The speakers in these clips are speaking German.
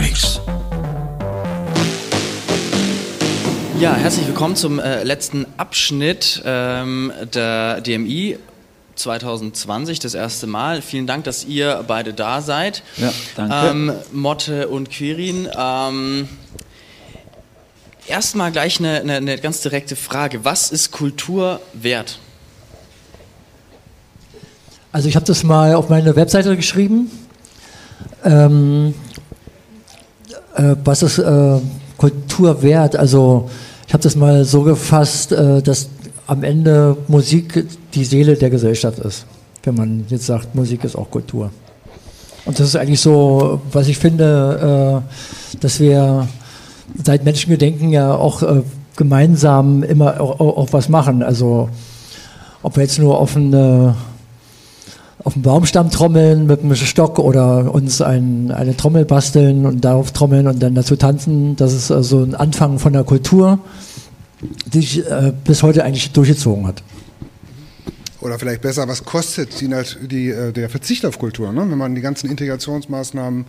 Freaks. Ja, herzlich willkommen zum äh, letzten Abschnitt ähm, der DMI 2020, das erste Mal. Vielen Dank, dass ihr beide da seid. Ja, danke. Ähm, Motte und Quirin. Ähm, Erstmal gleich eine, eine, eine ganz direkte Frage. Was ist Kultur wert? Also ich habe das mal auf meine Webseite geschrieben. Ähm, äh, was ist äh, Kultur wert? Also ich habe das mal so gefasst, äh, dass am Ende Musik die Seele der Gesellschaft ist. Wenn man jetzt sagt, Musik ist auch Kultur. Und das ist eigentlich so, was ich finde, äh, dass wir seit Menschengedenken ja auch äh, gemeinsam immer auch, auch, was machen. Also ob wir jetzt nur auf eine auf dem Baumstamm trommeln mit einem Stock oder uns ein, eine Trommel basteln und darauf trommeln und dann dazu tanzen. Das ist so ein Anfang von der Kultur, die sich äh, bis heute eigentlich durchgezogen hat. Oder vielleicht besser, was kostet die, die, äh, der Verzicht auf Kultur? Ne? Wenn man die ganzen Integrationsmaßnahmen,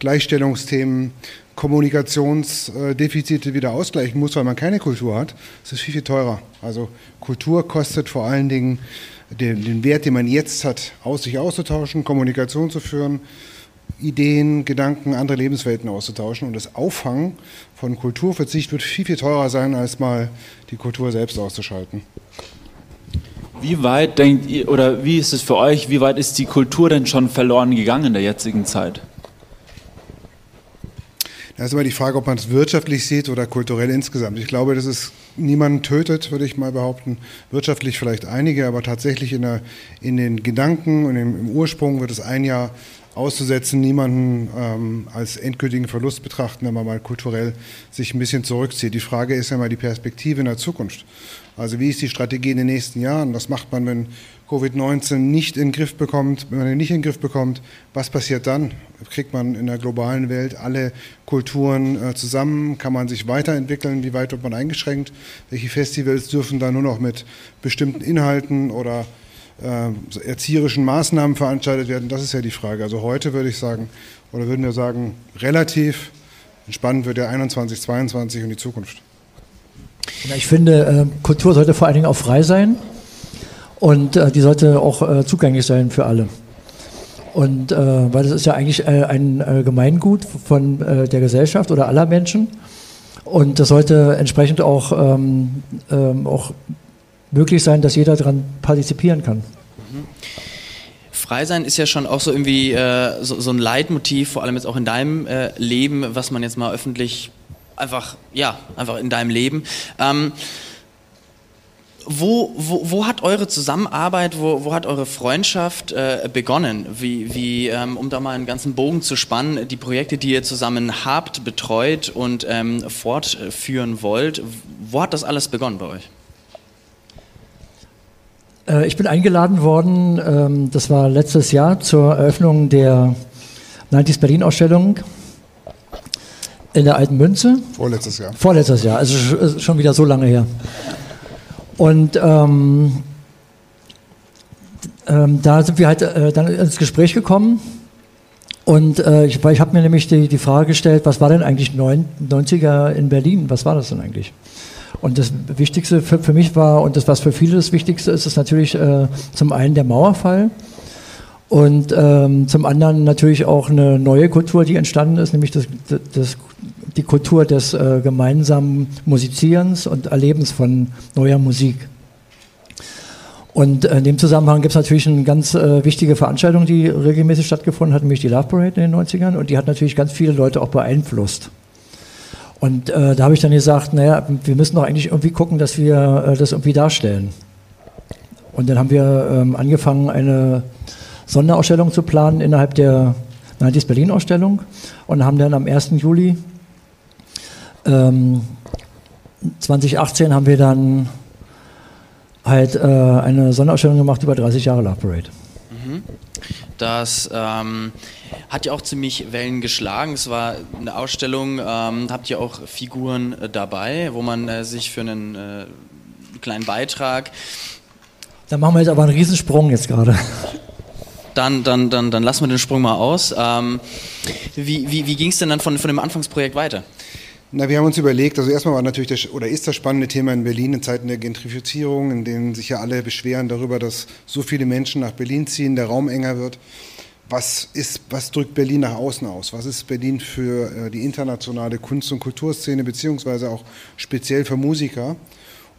Gleichstellungsthemen, Kommunikationsdefizite wieder ausgleichen muss, weil man keine Kultur hat, ist es viel, viel teurer. Also Kultur kostet vor allen Dingen den, den Wert, den man jetzt hat, aus sich auszutauschen, Kommunikation zu führen, Ideen, Gedanken, andere Lebenswelten auszutauschen. Und das Auffangen von Kulturverzicht wird viel, viel teurer sein, als mal die Kultur selbst auszuschalten. Wie weit denkt ihr, oder wie ist es für euch, wie weit ist die Kultur denn schon verloren gegangen in der jetzigen Zeit? Da ist immer die Frage, ob man es wirtschaftlich sieht oder kulturell insgesamt. Ich glaube, dass es niemanden tötet, würde ich mal behaupten. Wirtschaftlich vielleicht einige, aber tatsächlich in, der, in den Gedanken und im, im Ursprung wird es ein Jahr auszusetzen, niemanden ähm, als endgültigen Verlust betrachten, wenn man mal kulturell sich ein bisschen zurückzieht. Die Frage ist ja mal die Perspektive in der Zukunft. Also wie ist die Strategie in den nächsten Jahren? Was macht man, wenn Covid-19 nicht in den Griff bekommt, wenn man ihn nicht in den Griff bekommt? Was passiert dann? Kriegt man in der globalen Welt alle Kulturen äh, zusammen? Kann man sich weiterentwickeln? Wie weit wird man eingeschränkt? Welche Festivals dürfen da nur noch mit bestimmten Inhalten oder äh, erzieherischen Maßnahmen veranstaltet werden? Das ist ja die Frage. Also heute würde ich sagen, oder würden wir sagen, relativ entspannt wird der 21, 22 und die Zukunft. Ich finde, äh, Kultur sollte vor allen Dingen auch frei sein und äh, die sollte auch äh, zugänglich sein für alle. Und weil das ist ja eigentlich ein Gemeingut von der Gesellschaft oder aller Menschen. Und das sollte entsprechend auch, ähm, ähm, auch möglich sein, dass jeder daran partizipieren kann. Mhm. Frei sein ist ja schon auch so irgendwie äh, so, so, ein Leitmotiv, vor allem jetzt auch in deinem äh, Leben, was man jetzt mal öffentlich einfach, ja, einfach in deinem Leben. Ähm, wo, wo, wo, hat eure Zusammenarbeit, wo, wo hat eure Freundschaft äh, begonnen? Wie, wie ähm, um da mal einen ganzen Bogen zu spannen, die Projekte, die ihr zusammen habt, betreut und ähm, fortführen wollt, wo hat das alles begonnen bei euch? Äh, ich bin eingeladen worden, ähm, das war letztes Jahr zur Eröffnung der 90s Berlin Ausstellung in der Alten Münze. Vorletztes Jahr. Vorletztes Jahr, also schon wieder so lange her. Und ähm, ähm, da sind wir halt äh, dann ins Gespräch gekommen. Und äh, ich, ich habe mir nämlich die, die Frage gestellt, was war denn eigentlich 90er in Berlin? Was war das denn eigentlich? Und das Wichtigste für, für mich war, und das, was für viele das Wichtigste ist, ist natürlich äh, zum einen der Mauerfall und ähm, zum anderen natürlich auch eine neue Kultur, die entstanden ist, nämlich das, das, die Kultur des äh, gemeinsamen Musizierens und Erlebens von neuer Musik. Und in dem Zusammenhang gibt es natürlich eine ganz äh, wichtige Veranstaltung, die regelmäßig stattgefunden hat, nämlich die Love Parade in den 90ern. Und die hat natürlich ganz viele Leute auch beeinflusst. Und äh, da habe ich dann gesagt, naja, wir müssen doch eigentlich irgendwie gucken, dass wir äh, das irgendwie darstellen. Und dann haben wir ähm, angefangen, eine Sonderausstellung zu planen innerhalb der 90s Berlin-Ausstellung und haben dann am 1. Juli ähm, 2018 haben wir dann halt äh, eine Sonderausstellung gemacht über 30 Jahre Love Parade. Mhm. Das ähm, hat ja auch ziemlich Wellen geschlagen. Es war eine Ausstellung, ähm, habt ihr auch Figuren äh, dabei, wo man äh, sich für einen äh, kleinen Beitrag. Da machen wir jetzt aber einen Riesensprung jetzt gerade. dann, dann, dann, dann lassen wir den Sprung mal aus. Ähm, wie wie, wie ging es denn dann von, von dem Anfangsprojekt weiter? Na, wir haben uns überlegt, also erstmal war natürlich das, oder ist das spannende Thema in Berlin in Zeiten der Gentrifizierung, in denen sich ja alle beschweren darüber, dass so viele Menschen nach Berlin ziehen, der Raum enger wird. Was, ist, was drückt Berlin nach außen aus? Was ist Berlin für äh, die internationale Kunst- und Kulturszene, beziehungsweise auch speziell für Musiker?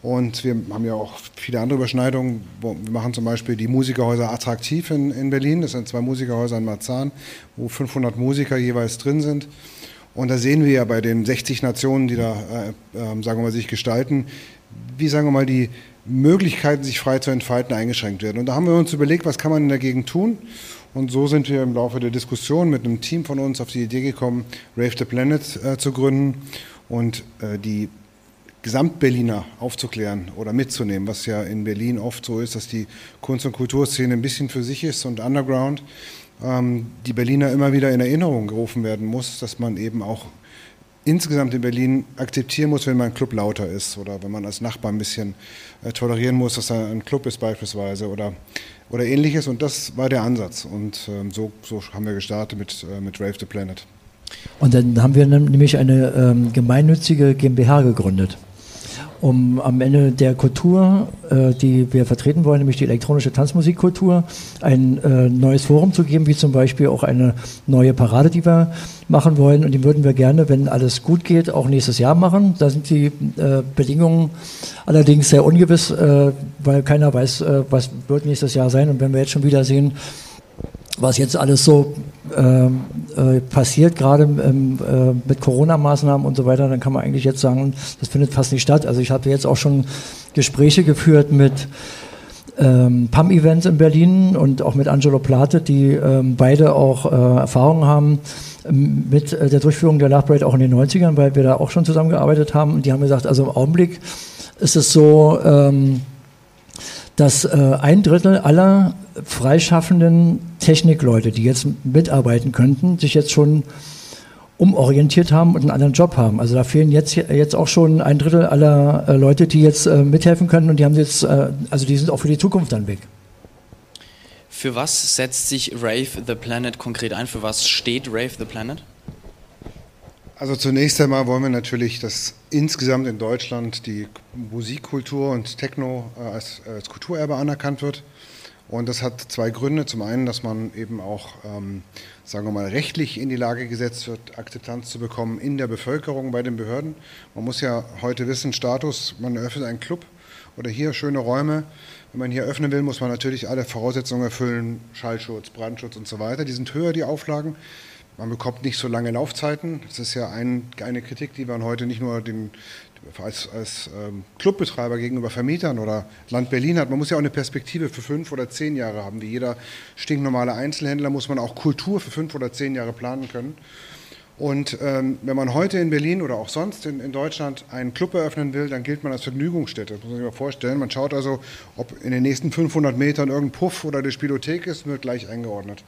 Und wir haben ja auch viele andere Überschneidungen. Wir machen zum Beispiel die Musikerhäuser attraktiv in, in Berlin. Das sind zwei Musikerhäuser in Marzahn, wo 500 Musiker jeweils drin sind. Und da sehen wir ja bei den 60 Nationen, die da, äh, äh, sagen wir mal, sich gestalten, wie, sagen wir mal, die Möglichkeiten, sich frei zu entfalten, eingeschränkt werden. Und da haben wir uns überlegt, was kann man dagegen tun? Und so sind wir im Laufe der Diskussion mit einem Team von uns auf die Idee gekommen, Rave the Planet äh, zu gründen und äh, die Gesamtberliner aufzuklären oder mitzunehmen, was ja in Berlin oft so ist, dass die Kunst- und Kulturszene ein bisschen für sich ist und underground. Ähm, die Berliner immer wieder in Erinnerung gerufen werden muss, dass man eben auch insgesamt in Berlin akzeptieren muss, wenn mein Club lauter ist oder wenn man als Nachbar ein bisschen äh, tolerieren muss, dass er ein Club ist beispielsweise oder, oder ähnliches. Und das war der Ansatz. Und ähm, so, so haben wir gestartet mit, äh, mit Rave the Planet. Und dann haben wir nämlich eine ähm, gemeinnützige GmbH gegründet um am Ende der Kultur, äh, die wir vertreten wollen, nämlich die elektronische Tanzmusikkultur, ein äh, neues Forum zu geben, wie zum Beispiel auch eine neue Parade, die wir machen wollen. Und die würden wir gerne, wenn alles gut geht, auch nächstes Jahr machen. Da sind die äh, Bedingungen allerdings sehr ungewiss, äh, weil keiner weiß, äh, was wird nächstes Jahr sein. Und wenn wir jetzt schon wieder sehen, was jetzt alles so ähm, äh, passiert, gerade ähm, äh, mit Corona-Maßnahmen und so weiter, dann kann man eigentlich jetzt sagen, das findet fast nicht statt. Also ich habe jetzt auch schon Gespräche geführt mit ähm, PAM-Events in Berlin und auch mit Angelo Plate, die ähm, beide auch äh, Erfahrungen haben ähm, mit äh, der Durchführung der Love Parade auch in den 90ern, weil wir da auch schon zusammengearbeitet haben. Und die haben gesagt, also im Augenblick ist es so, ähm, dass äh, ein Drittel aller freischaffenden Technikleute, die jetzt mitarbeiten könnten, sich jetzt schon umorientiert haben und einen anderen Job haben. Also da fehlen jetzt, jetzt auch schon ein Drittel aller äh, Leute, die jetzt äh, mithelfen können und die haben jetzt, äh, also die sind auch für die Zukunft dann weg. Für was setzt sich Rave the Planet konkret ein? Für was steht Rave the Planet? Also zunächst einmal wollen wir natürlich, dass insgesamt in Deutschland die Musikkultur und Techno äh, als, als, Kulturerbe anerkannt wird. Und das hat zwei Gründe. Zum einen, dass man eben auch, ähm, sagen wir mal, rechtlich in die Lage gesetzt wird, Akzeptanz zu bekommen in der Bevölkerung, bei den Behörden. Man muss ja heute wissen, Status, man eröffnet einen Club oder hier schöne Räume. Wenn man hier öffnen will, muss man natürlich alle Voraussetzungen erfüllen, Schallschutz, Brandschutz und so weiter. Die sind höher, die Auflagen. Man bekommt nicht so lange Laufzeiten. Das ist ja ein, eine Kritik, die man heute nicht nur den, als, als ähm, Clubbetreiber gegenüber Vermietern oder Land Berlin hat. Man muss ja auch eine Perspektive für fünf oder zehn Jahre haben. Wie jeder stinknormale Einzelhändler muss man auch Kultur für fünf oder zehn Jahre planen können. Und ähm, wenn man heute in Berlin oder auch sonst in, in, Deutschland einen Club eröffnen will, dann gilt man als Vergnügungsstätte. Das muss man sich mal vorstellen. Man schaut also, ob in den nächsten 500 Metern irgendein Puff oder die Spielothek ist, wird gleich eingeordnet.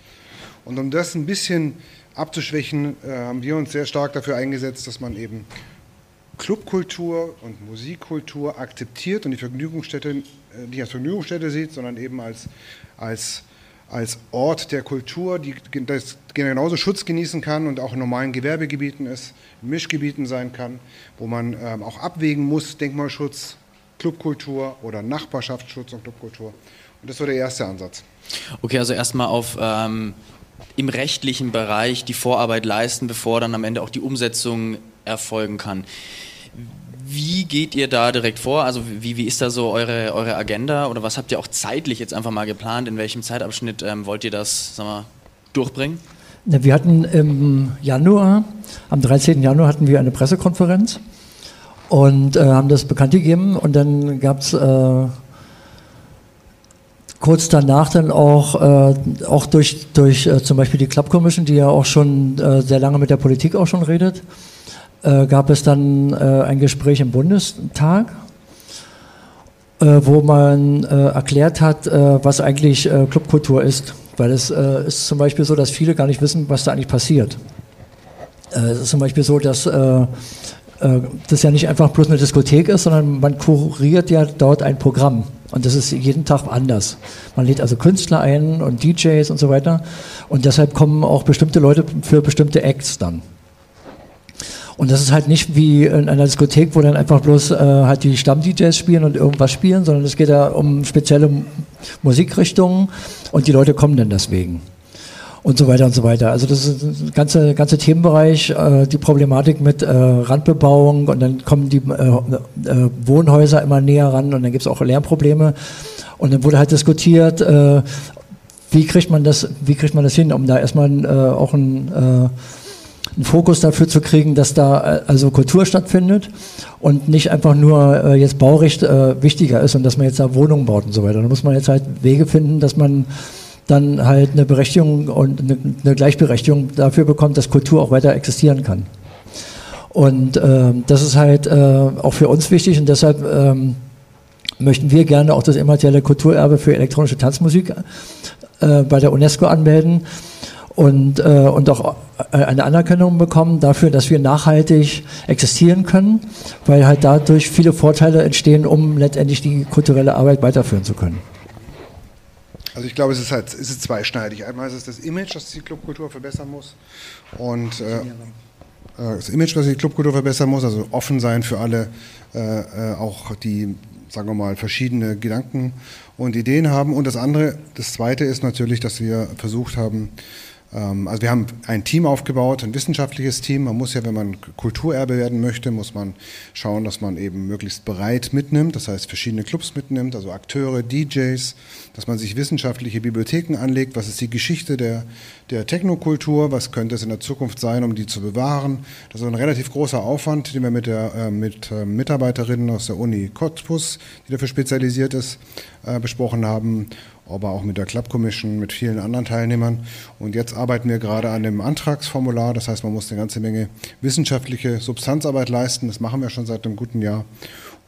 Und um das ein bisschen abzuschwächen, äh, haben wir uns sehr stark dafür eingesetzt, dass man eben Clubkultur und Musikkultur akzeptiert und die Vergnügungsstätte äh, nicht als Vergnügungsstätte sieht, sondern eben als, als, als Ort der Kultur, die das genauso Schutz genießen kann und auch in normalen Gewerbegebieten ist, in Mischgebieten sein kann, wo man ähm, auch abwägen muss, Denkmalschutz, Clubkultur oder Nachbarschaftsschutz und Clubkultur. Und das war der erste Ansatz. Okay, also erstmal auf ähm, im rechtlichen Bereich die Vorarbeit leisten, bevor dann am Ende auch die Umsetzung erfolgen kann. Wie geht ihr da direkt vor? Also wie, wie ist da so eure, eure Agenda oder was habt ihr auch zeitlich jetzt einfach mal geplant? In welchem Zeitabschnitt ähm, wollt ihr das sag mal, durchbringen? Wir hatten im Januar, am 13. Januar hatten wir eine Pressekonferenz und äh, haben das bekannt gegeben und dann gab es äh, kurz danach dann auch, äh, auch durch, durch äh, zum Beispiel die Club Commission, die ja auch schon äh, sehr lange mit der Politik auch schon redet, äh, gab es dann äh, ein Gespräch im Bundestag, äh, wo man erklärt hat, was eigentlich Clubkultur ist. Weil es ist zum Beispiel so, dass viele gar nicht wissen, was da eigentlich passiert. es ist zum Beispiel so, dass das ja nicht einfach bloß eine Diskothek ist, sondern man kuriert ja dort ein Programm. Und das ist jeden Tag anders. Man lädt also Künstler ein und DJs und so weiter. Und deshalb kommen auch bestimmte Leute für bestimmte Acts dann. Und das ist halt nicht wie in einer Diskothek, wo dann einfach bloß äh, halt die Stamm-DJs spielen und irgendwas spielen, sondern es geht da um spezielle Musikrichtungen und die Leute kommen dann deswegen und so weiter und so weiter. Also das ist ein ganzer ganze Themenbereich, äh, die Problematik mit äh, Randbebauung und dann kommen die äh, äh Wohnhäuser immer näher ran und dann gibt es auch Lärmprobleme. Und dann wurde halt diskutiert, äh, wie kriegt man das, wie kriegt man das hin, um da erstmal äh, auch ein einen Fokus dafür zu kriegen, dass da also Kultur stattfindet und nicht einfach nur äh, jetzt Baurecht äh, wichtiger ist und dass man jetzt da Wohnungen baut und so weiter. Da muss man jetzt halt Wege finden, dass man dann halt eine Berechtigung und eine, Gleichberechtigung dafür bekommt, dass Kultur auch weiter existieren kann. Und äh, das ist halt äh, auch für uns wichtig und deshalb ähm, möchten wir gerne auch das immaterielle Kulturerbe für elektronische Tanzmusik äh, bei der UNESCO anmelden und, äh, und auch eine Anerkennung bekommen dafür, dass wir nachhaltig existieren können, weil halt dadurch viele Vorteile entstehen, um letztendlich die kulturelle Arbeit weiterführen zu können. Also ich glaube, es ist halt es ist zweischneidig. Einmal ist es das Image, das die Clubkultur verbessern muss. Und äh, äh, das Image, das die Clubkultur verbessern muss, also offen sein für alle, äh, äh, auch die, sagen wir mal, verschiedene Gedanken und Ideen haben. Und das andere, das zweite ist natürlich, dass wir versucht haben, also wir haben ein Team aufgebaut, ein wissenschaftliches Team. Man muss ja, wenn man Kulturerbe werden möchte, muss man schauen, dass man eben möglichst bereit mitnimmt, das heißt verschiedene Clubs mitnimmt, also Akteure, DJs, dass man sich wissenschaftliche Bibliotheken anlegt, was ist die Geschichte der, der Technokultur, was könnte es in der Zukunft sein, um die zu bewahren. Das ist ein relativ großer Aufwand, den wir mit, der, äh, mit äh, Mitarbeiterinnen aus der Uni Cottbus, die dafür spezialisiert ist, äh, besprochen haben aber auch mit der Club Commission, mit vielen anderen Teilnehmern. Und jetzt arbeiten wir gerade an dem Antragsformular. Das heißt, man muss eine ganze Menge wissenschaftliche Substanzarbeit leisten. Das machen wir schon seit einem guten Jahr.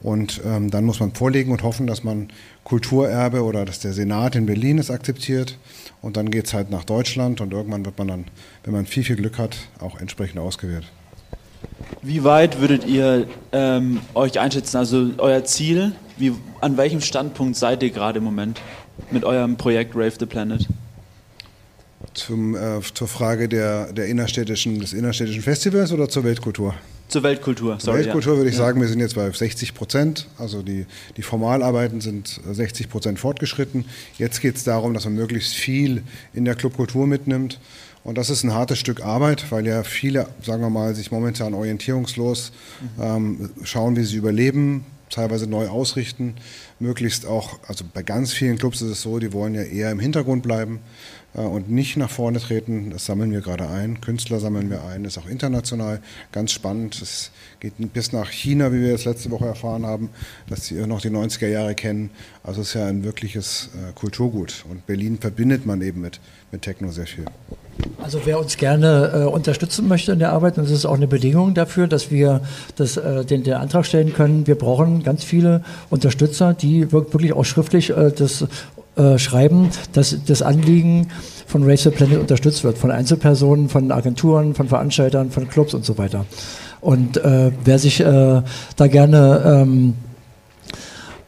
Und ähm, dann muss man vorlegen und hoffen, dass man Kulturerbe oder dass der Senat in Berlin es akzeptiert. Und dann geht es halt nach Deutschland und irgendwann wird man dann, wenn man viel, viel Glück hat, auch entsprechend ausgewählt. Wie weit würdet ihr ähm, euch einschätzen, also euer Ziel, wie, an welchem Standpunkt seid ihr gerade im Moment? Mit eurem Projekt Rave the Planet? Zum, äh, zur Frage der, der innerstädtischen, des innerstädtischen Festivals oder zur Weltkultur? Zur Weltkultur, sorry. Zur Weltkultur ja. würde ich sagen, wir sind jetzt bei 60 Prozent. Also die, die Formalarbeiten sind 60 Prozent fortgeschritten. Jetzt geht es darum, dass man möglichst viel in der Clubkultur mitnimmt. Und das ist ein hartes Stück Arbeit, weil ja viele, sagen wir mal, sich momentan orientierungslos mhm. ähm, schauen, wie sie überleben, teilweise neu ausrichten, möglichst auch, also bei ganz vielen Clubs ist es so, die wollen ja eher im Hintergrund bleiben und nicht nach vorne treten. Das sammeln wir gerade ein. Künstler sammeln wir ein, das ist auch international ganz spannend. Es geht bis nach China, wie wir jetzt letzte Woche erfahren haben, dass sie noch die 90er Jahre kennen. Also es ist ja ein wirkliches äh, Kulturgut und Berlin verbindet man eben mit, mit Techno sehr viel. Also wer uns gerne äh, unterstützen möchte in der Arbeit, und das ist auch eine Bedingung dafür, dass wir das, äh, den, den Antrag stellen können, wir brauchen ganz viele Unterstützer, die wirklich auch schriftlich äh, das äh, schreiben, dass das Anliegen von Race the Planet unterstützt wird, von Einzelpersonen, von Agenturen, von Veranstaltern, von Clubs und so weiter. Und äh, wer sich äh, da gerne ähm,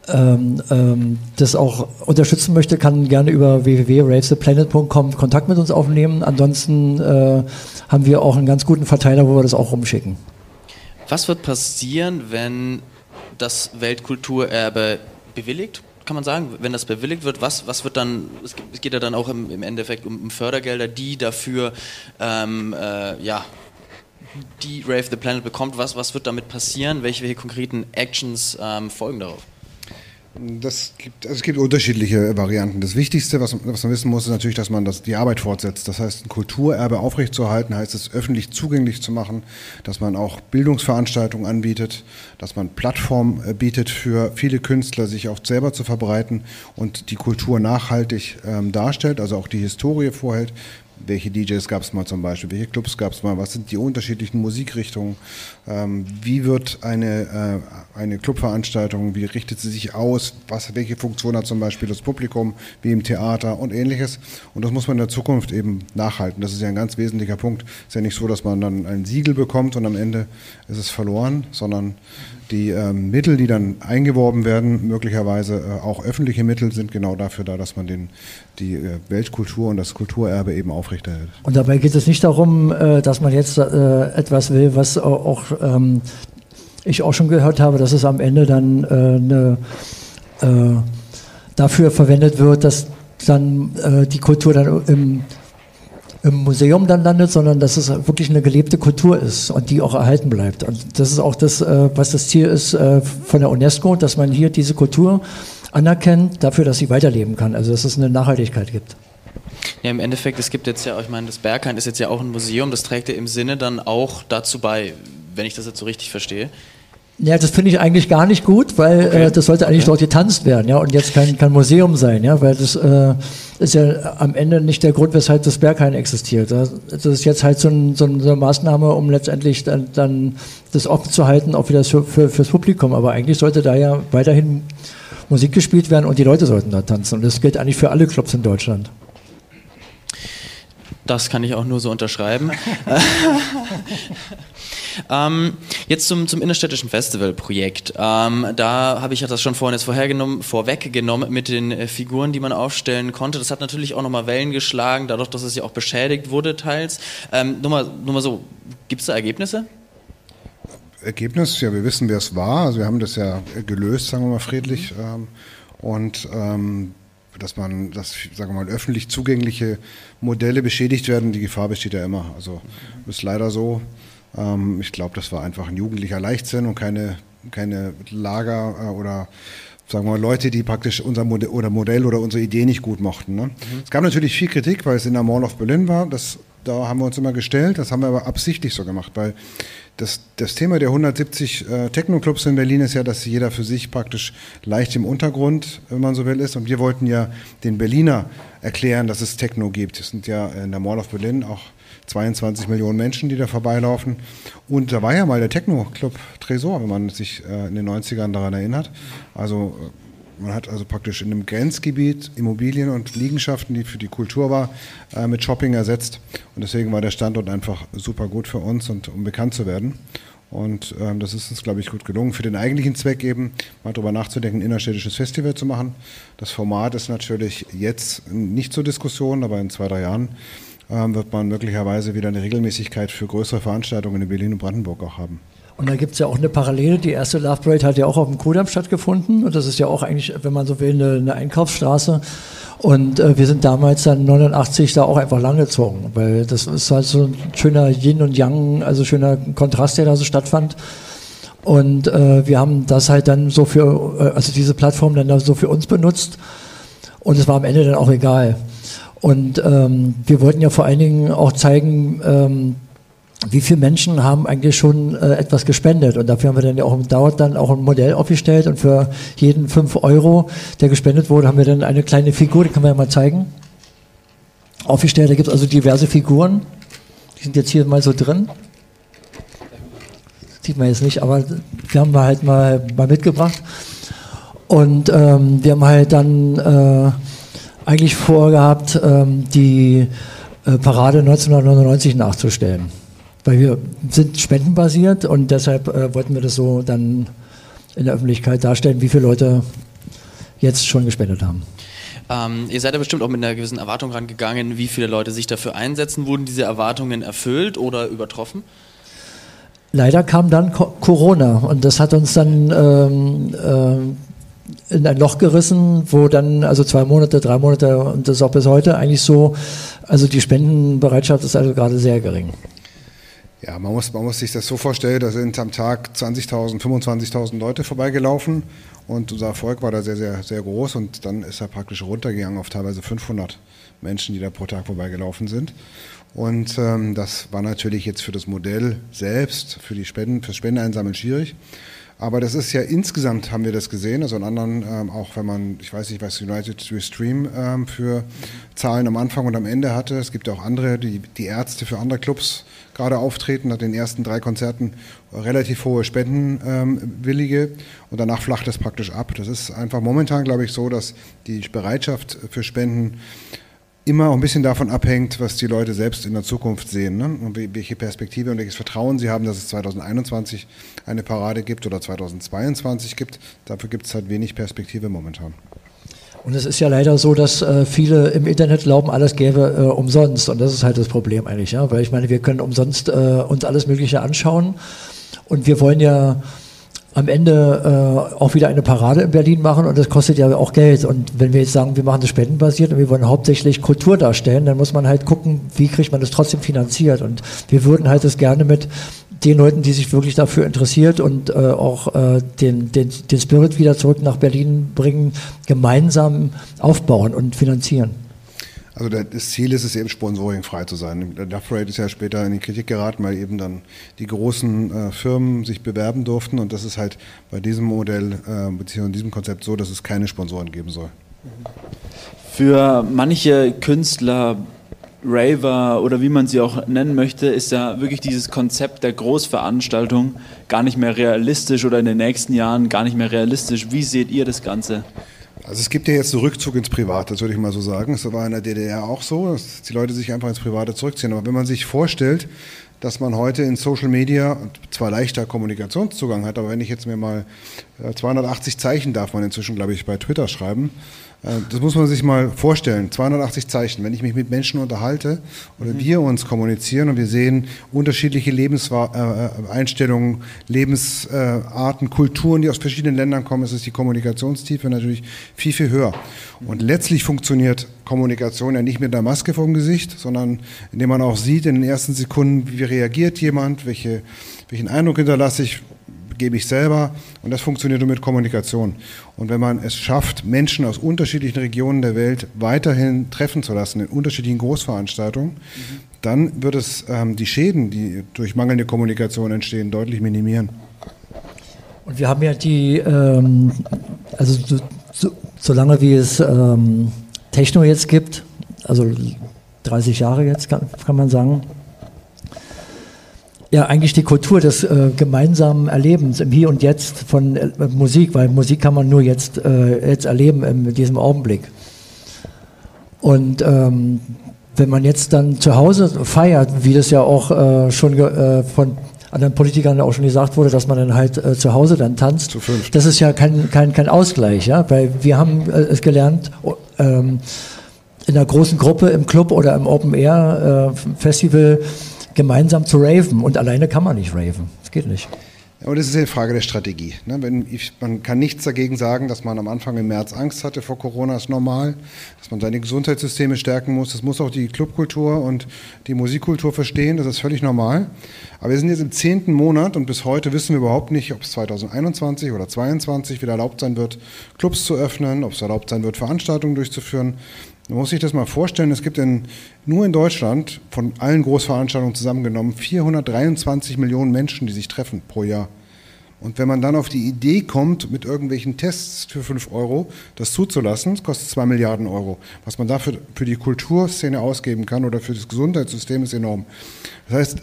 ähm, ähm, das auch unterstützen möchte, kann gerne über www.ravestheplanet.com Kontakt mit uns aufnehmen. Ansonsten äh, haben wir auch einen ganz guten Verteiler, wo wir das auch rumschicken. Was wird passieren, wenn das Weltkulturerbe bewilligt? Kann man sagen, wenn das bewilligt wird, was, was wird dann, es geht ja dann auch im, im Endeffekt um, um, Fördergelder, die dafür, ähm, äh, ja, die Rave the Planet bekommt, was, was wird damit passieren, welche, welche konkreten Actions ähm, folgen darauf? Das gibt, also es gibt unterschiedliche Varianten. Das Wichtigste, was, was, man wissen muss, ist natürlich, dass man das, die Arbeit fortsetzt. Das heißt, ein Kulturerbe aufrechtzuerhalten, heißt es öffentlich zugänglich zu machen, dass man auch Bildungsveranstaltungen anbietet, dass man Plattformen äh, bietet für viele Künstler, sich auch selber zu verbreiten und die Kultur nachhaltig ähm, darstellt, also auch die Historie vorhält welche DJs gab es mal zum Beispiel, welche Clubs gab es mal, was sind die unterschiedlichen Musikrichtungen, ähm, wie wird eine, äh, eine Clubveranstaltung, wie richtet sie sich aus, was, welche Funktion hat zum Beispiel das Publikum, wie im Theater und ähnliches. Und das muss man in der Zukunft eben nachhalten. Das ist ja ein ganz wesentlicher Punkt. Es ist ja nicht so, dass man dann ein Siegel bekommt und am Ende ist es verloren, sondern die ähm, Mittel, die dann eingeworben werden, möglicherweise äh, auch öffentliche Mittel, sind genau dafür da, dass man den, die äh, Weltkultur und das Kulturerbe eben aufrechterhält. Und dabei geht es nicht darum, äh, dass man jetzt äh, etwas will, was auch ähm, ich auch schon gehört habe, dass es am Ende dann äh, eine, äh, dafür verwendet wird, dass dann die Kultur dann im im Museum dann landet, sondern dass es wirklich eine gelebte Kultur ist und die auch erhalten bleibt. Und das ist auch das, äh, was das Ziel ist äh, von der UNESCO, dass man hier diese Kultur anerkennt dafür, dass sie weiterleben kann, also dass es eine Nachhaltigkeit gibt. Ja, im Endeffekt, es gibt jetzt ja, ich meine, das Berghain ist jetzt ja auch ein Museum, das trägt ja im Sinne dann auch dazu bei, wenn ich das jetzt so richtig verstehe. Ja, das finde ich eigentlich gar nicht gut, weil okay. äh, das sollte eigentlich okay. dort getanzt werden, ja, und jetzt kein, kein Museum sein, ja, weil das äh, ist ja am Ende nicht der Grund, weshalb das Berghain existiert. Das ist jetzt halt so, ein, so eine Maßnahme, um letztendlich dann, dann das offen zu halten, auch wieder für, für, fürs Publikum. Aber eigentlich sollte da ja weiterhin Musik gespielt werden und die Leute sollten da tanzen. Und das gilt eigentlich für alle Clubs in Deutschland. Das kann ich auch nur so unterschreiben. ähm, jetzt zum, zum innerstädtischen Festivalprojekt. Ähm, da habe ich ja das schon vorhin jetzt vorhergenommen, vorweggenommen mit den äh, Figuren, die man aufstellen konnte. Das hat natürlich auch nochmal Wellen geschlagen, dadurch, dass es ja auch beschädigt wurde teils. Ähm, nur, mal, nur mal so, gibt es da Ergebnisse? Ergebnis, ja, wir wissen, wer es war. Also wir haben das ja gelöst, sagen wir mal friedlich. Mhm. und ähm, dass man, dass, sagen wir mal, öffentlich zugängliche Modelle beschädigt werden, die Gefahr besteht ja immer. Also ist leider so. Ähm, ich glaube, das war einfach ein jugendlicher Leichtsinn und keine, keine Lager äh, oder sagen wir mal, Leute, die praktisch unser Modell oder, Modell oder unsere Idee nicht gut mochten. Ne? Mhm. Es gab natürlich viel Kritik, weil es in der Mall of Berlin war. Das, da haben wir uns immer gestellt. Das haben wir aber absichtlich so gemacht, weil das, das Thema der 170 äh, Techno-Clubs in Berlin ist ja, dass jeder für sich praktisch leicht im Untergrund, wenn man so will, ist. Und wir wollten ja den Berliner erklären, dass es Techno gibt. Es sind ja in der Mall of Berlin auch 22 Millionen Menschen, die da vorbeilaufen. Und da war ja mal der Techno-Club Tresor, wenn man sich äh, in den 90ern daran erinnert. Also äh, man hat also praktisch in einem Grenzgebiet Immobilien und Liegenschaften, die für die Kultur war, äh, mit Shopping ersetzt. Und deswegen war der Standort einfach super gut für uns und um bekannt zu werden. Und ähm, das ist uns, glaube ich, gut gelungen. Für den eigentlichen Zweck eben mal darüber nachzudenken, ein innerstädtisches Festival zu machen. Das Format ist natürlich jetzt nicht zur Diskussion, aber in zwei, drei Jahren wird man möglicherweise wieder eine Regelmäßigkeit für größere Veranstaltungen in Berlin und Brandenburg auch haben. Und da gibt es ja auch eine Parallele. Die erste Love Parade hat ja auch auf dem Kudamm stattgefunden. Und das ist ja auch eigentlich, wenn man so will, eine, eine Einkaufsstraße. Und äh, wir sind damals dann 89 da auch einfach langgezogen, weil das ist halt so ein schöner Yin und Yang, also schöner Kontrast, der da so stattfand. Und äh, wir haben das halt dann so für, äh, also diese Plattform dann da so für uns benutzt. Und es war am Ende dann auch egal. Und ähm, wir wollten ja vor allen Dingen auch zeigen, ähm, wie viele Menschen haben eigentlich schon äh, etwas gespendet? Und dafür haben wir dann ja auch im Dauert dann auch ein Modell aufgestellt und für jeden 5 Euro, der gespendet wurde, haben wir dann eine kleine Figur, die können wir ja mal zeigen, aufgestellt. Da gibt es also diverse Figuren, die sind jetzt hier mal so drin. Das sieht man jetzt nicht, aber wir haben halt mal, mal mitgebracht. Und ähm, wir haben halt dann äh, eigentlich vorgehabt, ähm, die äh, Parade 1999 nachzustellen weil wir sind spendenbasiert und deshalb äh, wollten wir das so dann in der Öffentlichkeit darstellen, wie viele Leute jetzt schon gespendet haben. Ähm, ihr seid ja bestimmt auch mit einer gewissen Erwartung rangegangen, wie viele Leute sich dafür einsetzen. Wurden diese Erwartungen erfüllt oder übertroffen? Leider kam dann Corona und das hat uns dann ähm, äh, in ein Loch gerissen, wo dann also zwei Monate, drei Monate und das ist auch bis heute eigentlich so. Also die Spendenbereitschaft ist also gerade sehr gering. Ja, man muss, man muss sich das so vorstellen, da sind am Tag 20.000, 25.000 Leute vorbeigelaufen und unser Erfolg war da sehr, sehr, sehr groß und dann ist er praktisch runtergegangen auf teilweise 500 Menschen, die da pro Tag vorbeigelaufen sind. Und ähm, das war natürlich jetzt für das Modell selbst, für die Spenden, fürs Spendeneinsammeln schwierig. Aber das ist ja insgesamt haben wir das gesehen, also in anderen, ähm, auch wenn man, ich weiß nicht, was United We Stream ähm, für Zahlen am Anfang und am Ende hatte. Es gibt auch andere, die, die Ärzte für andere Clubs gerade auftreten, hat in den ersten drei Konzerten relativ hohe Spendenwillige ähm, und danach flacht es praktisch ab. Das ist einfach momentan, glaube ich, so, dass die Bereitschaft für Spenden immer auch ein bisschen davon abhängt, was die Leute selbst in der Zukunft sehen ne? und welche Perspektive und welches Vertrauen sie haben, dass es 2021 eine Parade gibt oder 2022 gibt. Dafür gibt es halt wenig Perspektive momentan. Und es ist ja leider so, dass äh, viele im Internet glauben, alles gäbe äh, umsonst. Und das ist halt das Problem eigentlich, ja. Weil ich meine, wir können umsonst äh, uns alles Mögliche anschauen. Und wir wollen ja am Ende äh, auch wieder eine Parade in Berlin machen und das kostet ja auch Geld. Und wenn wir jetzt sagen, wir machen das spendenbasiert und wir wollen hauptsächlich Kultur darstellen, dann muss man halt gucken, wie kriegt man das trotzdem finanziert. Und wir würden halt das gerne mit den Leuten, die sich wirklich dafür interessiert und äh, auch äh, den, den, den Spirit wieder zurück nach Berlin bringen, gemeinsam aufbauen und finanzieren. Also das Ziel ist es eben, sponsoringfrei zu sein. Der Duff Rate ist ja später in die Kritik geraten, weil eben dann die großen äh, Firmen sich bewerben durften und das ist halt bei diesem Modell äh, bzw. diesem Konzept so, dass es keine Sponsoren geben soll. Für manche Künstler, Raver oder wie man sie auch nennen möchte, ist ja wirklich dieses Konzept der Großveranstaltung gar nicht mehr realistisch oder in den nächsten Jahren gar nicht mehr realistisch. Wie seht ihr das Ganze? Also es gibt ja jetzt einen Rückzug ins Private, das würde ich mal so sagen. Es war in der DDR auch so, dass die Leute sich einfach ins Private zurückziehen. Aber wenn man sich vorstellt, dass man heute in Social Media zwar leichter Kommunikationszugang hat, aber wenn ich jetzt mir mal 280 äh, Zeichen darf man inzwischen, glaube ich, bei Twitter schreiben, das muss man sich mal vorstellen, 280 Zeichen. Wenn ich mich mit Menschen unterhalte oder mhm. wir uns kommunizieren und wir sehen unterschiedliche Lebenseinstellungen, äh, Lebensarten, Kulturen, die aus verschiedenen Ländern kommen, ist es die Kommunikationstiefe natürlich viel, viel höher. Und letztlich funktioniert Kommunikation ja nicht mit einer Maske vom Gesicht, sondern indem man auch sieht in den ersten Sekunden, wie reagiert jemand, welche, welchen Eindruck hinterlasse ich, gebe ich selber und das funktioniert nur mit Kommunikation. Und wenn man es schafft, Menschen aus unterschiedlichen Regionen der Welt weiterhin treffen zu lassen in unterschiedlichen Großveranstaltungen, mhm. dann wird es ähm, die Schäden, die durch mangelnde Kommunikation entstehen, deutlich minimieren. Und wir haben ja die, ähm, also so, so, solange wie es ähm, Techno jetzt gibt, also 30 Jahre jetzt kann, kann man sagen, ja eigentlich die Kultur des äh, gemeinsamen Erlebens im Hier und Jetzt von äh, Musik, weil Musik kann man nur jetzt, äh, jetzt erleben in diesem Augenblick. Und ähm, wenn man jetzt dann zu Hause feiert, wie das ja auch äh, schon äh, von anderen Politikern auch schon gesagt wurde, dass man dann halt äh, zu Hause dann tanzt, das ist ja kein, kein, kein Ausgleich, ja, weil wir haben es gelernt, ähm, in einer großen Gruppe im Club oder im Open Air Festival gemeinsam zu raven. Und alleine kann man nicht raven. Das geht nicht. Aber das ist eine Frage der Strategie. Ne? Man kann nichts dagegen sagen, dass man am Anfang im März Angst hatte vor Corona, ist normal. Dass man seine Gesundheitssysteme stärken muss, das muss auch die Clubkultur und die Musikkultur verstehen, das ist völlig normal. Aber wir sind jetzt im zehnten Monat und bis heute wissen wir überhaupt nicht, ob es 2021 oder 2022 wieder erlaubt sein wird, Clubs zu öffnen, ob es erlaubt sein wird, Veranstaltungen durchzuführen. Man muss sich das mal vorstellen, es gibt in, nur in Deutschland von allen Großveranstaltungen zusammengenommen 423 Millionen Menschen, die sich treffen pro Jahr. Und wenn man dann auf die Idee kommt, mit irgendwelchen Tests für 5 Euro das zuzulassen, das kostet 2 Milliarden Euro. Was man dafür für die Kulturszene ausgeben kann oder für das Gesundheitssystem ist enorm. Das heißt,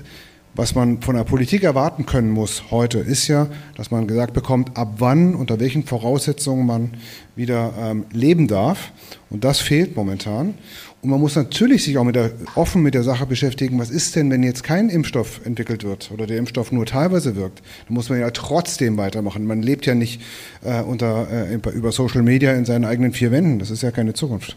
was man von der Politik erwarten können muss heute, ist ja, dass man gesagt bekommt, ab wann, unter welchen Voraussetzungen man wieder ähm, leben darf. Und das fehlt momentan. Und man muss natürlich sich auch mit der, offen mit der Sache beschäftigen, was ist denn, wenn jetzt kein Impfstoff entwickelt wird oder der Impfstoff nur teilweise wirkt. Dann muss man ja trotzdem weitermachen. Man lebt ja nicht äh, unter, äh, über Social Media in seinen eigenen vier Wänden. Das ist ja keine Zukunft.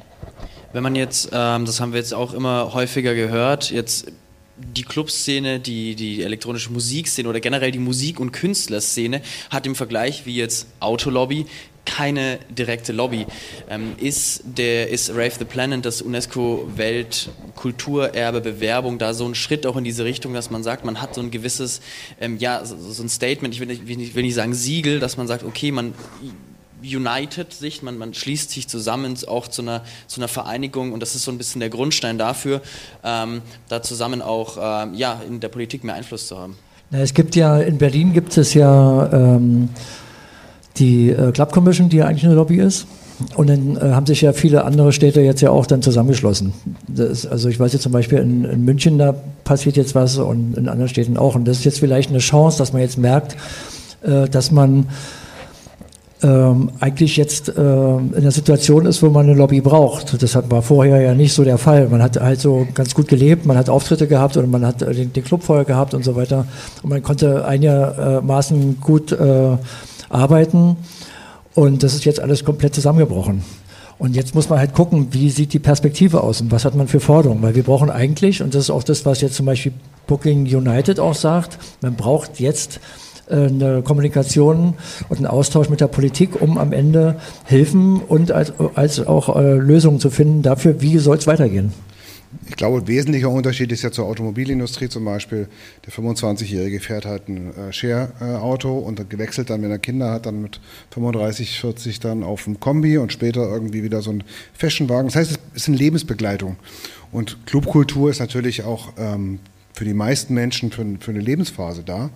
Wenn man jetzt, ähm, das haben wir jetzt auch immer häufiger gehört, jetzt die Clubszene, die, die elektronische Musikszene oder generell die Musik- und Künstlerszene hat im Vergleich wie jetzt Autolobby keine direkte Lobby. Ähm, ist, der, ist Rave the Planet, das UNESCO-Weltkulturerbe, Bewerbung, da so ein Schritt auch in diese Richtung, dass man sagt, man hat so ein gewisses, ähm, ja, so, so, ein Statement, ich will nicht, will nicht sagen Siegel, dass man sagt, okay, man united sich, man, man schließt sich zusammen auch zu einer, zu einer Vereinigung und das ist so ein bisschen der Grundstein dafür, ähm, da zusammen auch ähm, ja, in der Politik mehr Einfluss zu haben. Na, es gibt ja, in Berlin gibt es ja ähm, die äh, Club Commission, die ja eigentlich eine Lobby ist. Und dann äh, haben sich ja viele andere Städte jetzt ja auch dann zusammengeschlossen. Das, also ich weiß jetzt zum Beispiel in, in, München, da passiert jetzt was und in anderen Städten auch. Und das ist jetzt vielleicht eine Chance, dass man jetzt merkt, äh, dass man ähm, eigentlich jetzt äh, in der Situation ist, wo man eine Lobby braucht. Das war vorher ja nicht so der Fall. Man hat halt so ganz gut gelebt, man hat Auftritte gehabt und man hat äh, den, den Club vorher gehabt und so weiter. Und man konnte einigermaßen gut äh, arbeiten. Und das ist jetzt alles komplett zusammengebrochen. Und jetzt muss man halt gucken, wie sieht die Perspektive aus und was hat man für Forderungen. Weil wir brauchen eigentlich, und das ist auch das, was jetzt zum Beispiel Booking United auch sagt, man braucht jetzt äh, eine Kommunikation und einen Austausch mit der Politik, um am Ende Hilfen und als, als auch äh, Lösungen zu finden dafür, wie soll es weitergehen. Ich glaube, ein wesentlicher Unterschied ist ja zur Automobilindustrie zum Beispiel. Der 25-Jährige fährt halt ein äh, Share-Auto und gewechselt dann, wenn er Kinder hat, dann mit 35, 40 dann auf ein Kombi und später irgendwie wieder so ein Fashionwagen. Das heißt, es ist eine Lebensbegleitung. Und Clubkultur ist natürlich auch ähm, für die meisten Menschen für, für eine Lebensphase da.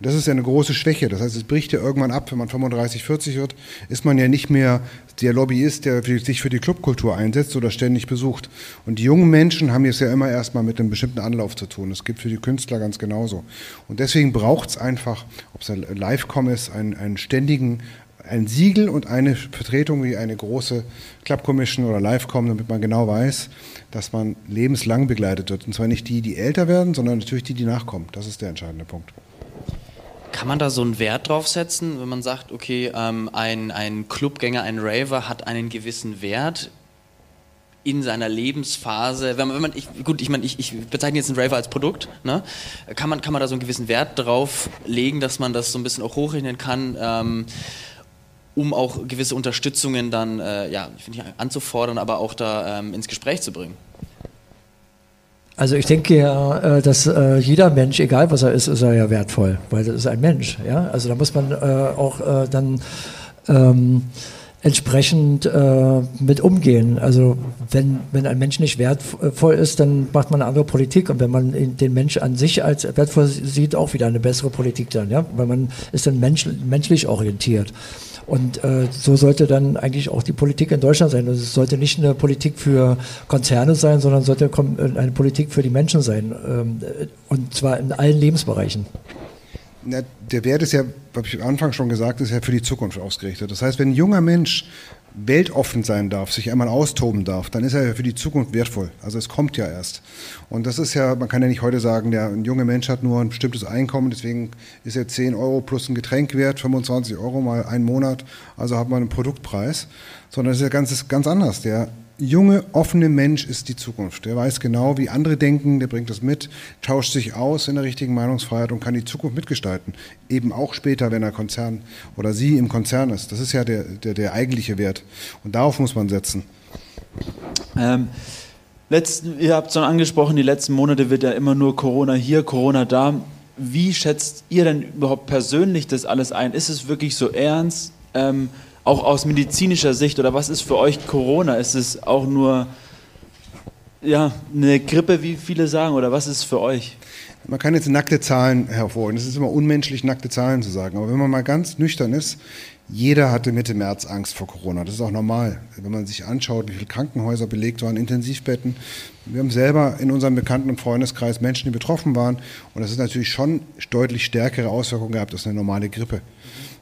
Das ist ja eine große Schwäche. Das heißt, es bricht ja irgendwann ab, wenn man 35, 40 wird, ist man ja nicht mehr der Lobbyist, der sich für die Clubkultur einsetzt oder ständig besucht. Und die jungen Menschen haben jetzt ja immer erstmal mit einem bestimmten Anlauf zu tun. Das gibt für die Künstler ganz genauso. Und deswegen braucht es einfach, ob es ein Livecom ist, einen, einen ständigen ein Siegel und eine Vertretung wie eine große Club Commission oder Livecom, damit man genau weiß, dass man lebenslang begleitet wird. Und zwar nicht die, die älter werden, sondern natürlich die, die nachkommen. Das ist der entscheidende Punkt. Kann man da so einen Wert drauf setzen, wenn man sagt, okay, ähm, ein, ein Clubgänger, ein Raver hat einen gewissen Wert in seiner Lebensphase, wenn man, wenn man ich, gut, ich meine, ich, ich bezeichne jetzt einen Raver als Produkt, ne? kann, man, kann man da so einen gewissen Wert drauf legen, dass man das so ein bisschen auch hochrechnen kann, ähm, um auch gewisse Unterstützungen dann, äh, ja, ich anzufordern, aber auch da ähm, ins Gespräch zu bringen? Also ich denke ja, äh, dass äh, jeder Mensch, egal was er ist, ist er ja wertvoll, weil das ist ein Mensch. Ja? Also da muss man äh, auch dann ähm, entsprechend mit umgehen. Also wenn, wenn ein Mensch nicht wertvoll ist, dann macht man eine andere Politik und wenn man den Mensch an sich als wertvoll sieht, auch wieder eine bessere Politik dann, ja, weil man ist dann mensch, menschlich orientiert. Und äh, so sollte dann eigentlich auch die Politik in Deutschland sein. Also es sollte nicht eine Politik für Konzerne sein, sondern sollte eine Politik für die Menschen sein. Ähm, und zwar in allen Lebensbereichen. Na, der Wert ist ja, habe ich am Anfang schon gesagt, ist ja für die Zukunft ausgerichtet. Das heißt, wenn ein junger Mensch weltoffen sein darf, sich einmal austoben darf, dann ist er ja für die Zukunft wertvoll. Also es kommt ja erst. Und das ist ja, man kann ja nicht heute sagen, der ein junger Mensch hat nur ein bestimmtes Einkommen, deswegen ist er 10 Euro plus ein Getränk wert, 25 Euro mal einen Monat, also hat man einen Produktpreis, sondern es ist ja ganz, ganz anders. Der junge, offene Mensch ist die Zukunft. Der weiß genau, wie andere denken, der bringt das mit, tauscht sich aus in der richtigen Meinungsfreiheit und kann die Zukunft mitgestalten. Eben auch später, wenn er Konzern oder sie im Konzern ist. Das ist ja der, der, der eigentliche Wert. Und darauf muss man setzen. Ähm, letzten, ihr habt es schon angesprochen, die letzten Monate wird ja immer nur Corona hier, Corona da. Wie schätzt ihr denn überhaupt persönlich das alles ein? Ist es wirklich so ernst? Ähm, auch aus medizinischer Sicht oder was ist für euch Corona? Ist es auch nur ja, eine Grippe, wie viele sagen, oder was ist für euch? Man kann jetzt nackte Zahlen hervorheben. Es ist immer unmenschlich, nackte Zahlen zu sagen. Aber wenn man mal ganz nüchtern ist, jeder hatte Mitte März Angst vor Corona. Das ist auch normal. Wenn man sich anschaut, wie viele Krankenhäuser belegt waren, Intensivbetten. Wir haben selber in unserem Bekannten- und Freundeskreis Menschen, die betroffen waren. Und das ist natürlich schon deutlich stärkere Auswirkungen gehabt als eine normale Grippe.